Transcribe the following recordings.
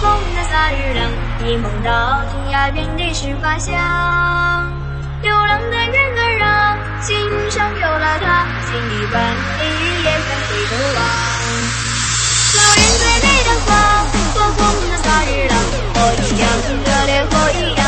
风的萨日朗，一梦到天涯，遍地是花香，流浪的人儿啊，心上有了他，千里万里也会回头望。草原最美的花，火红的萨日朗，火一样热烈，火一样。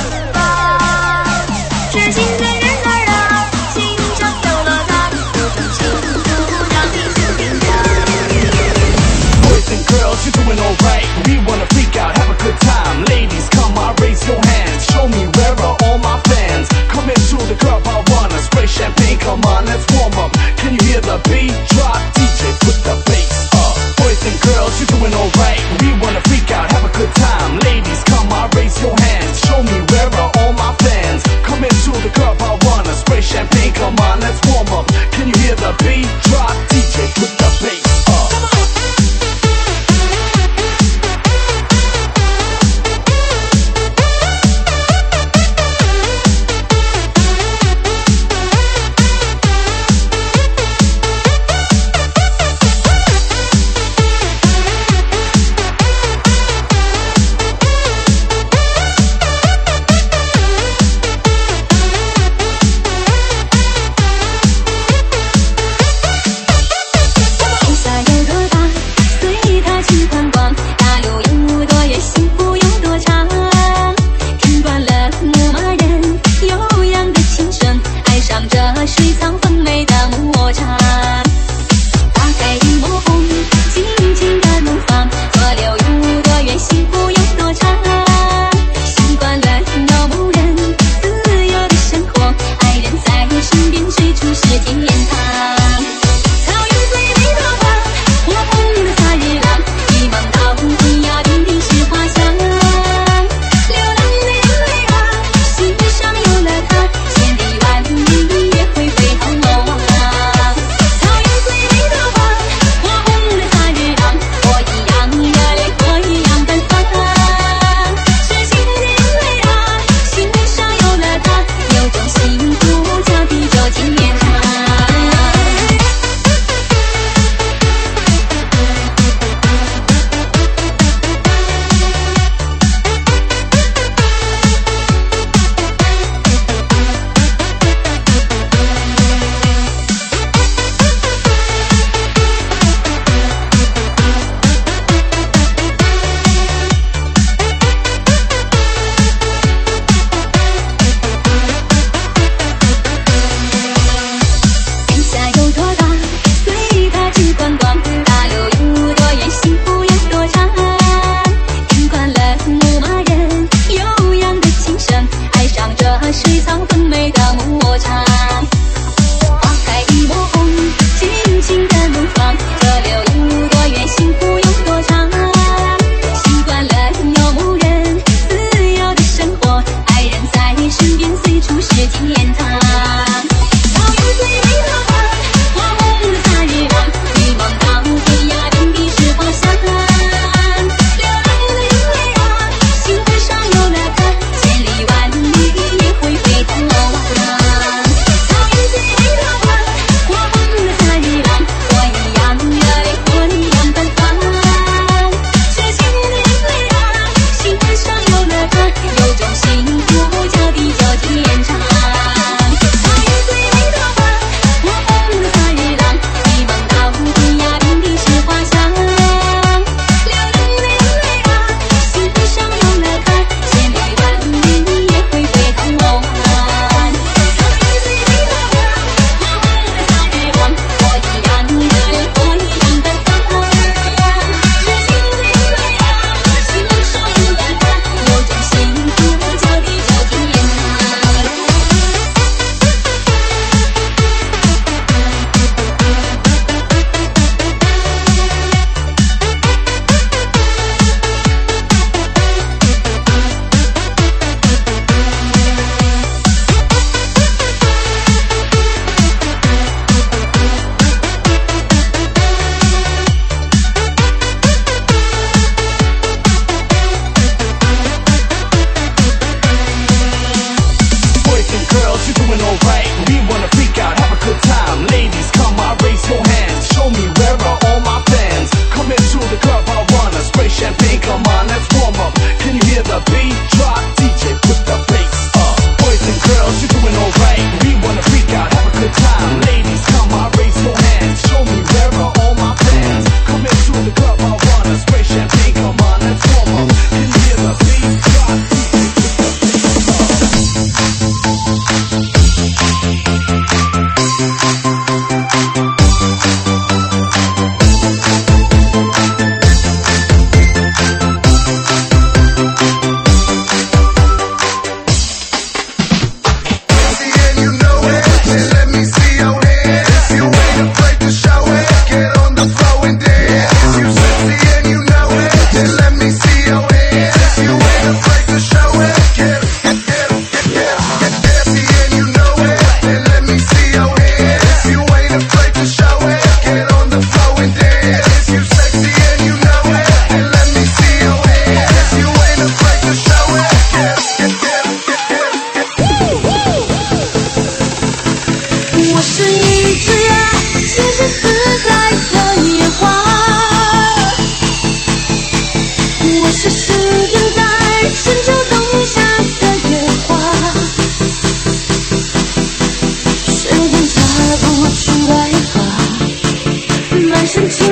listen to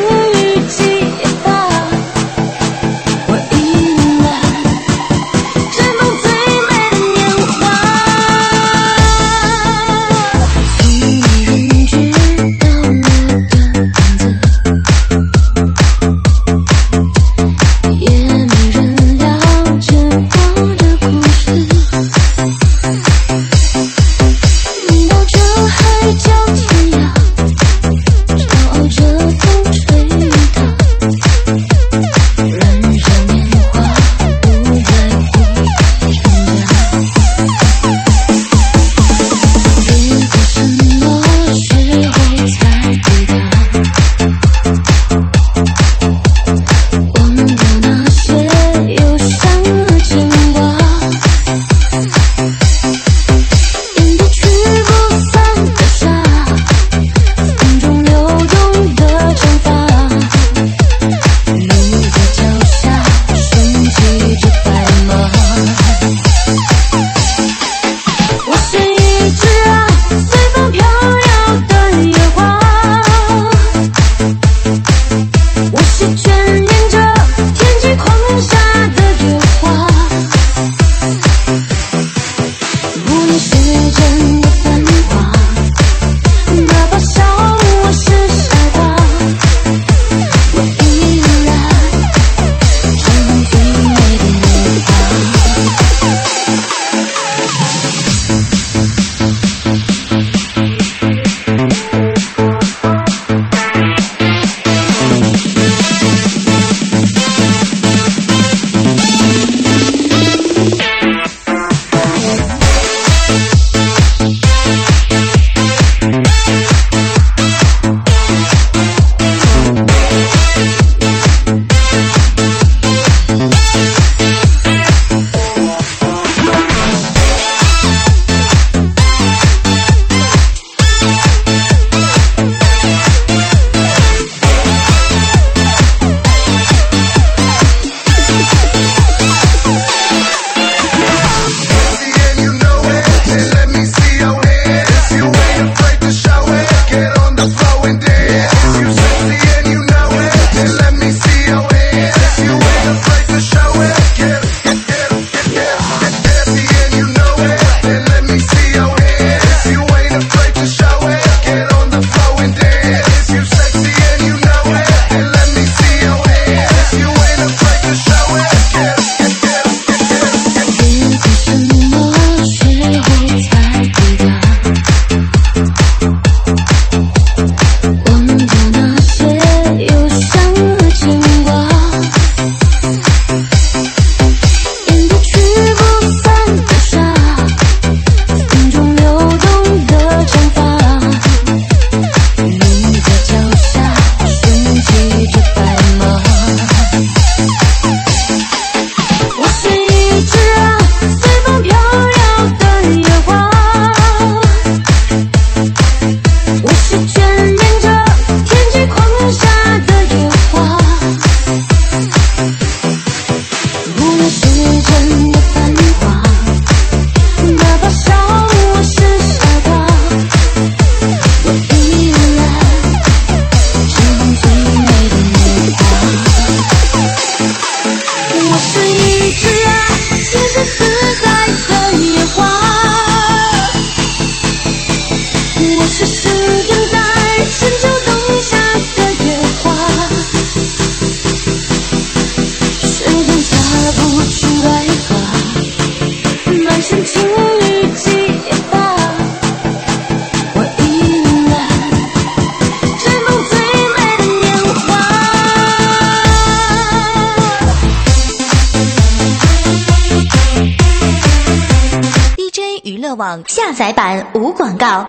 载版无广告。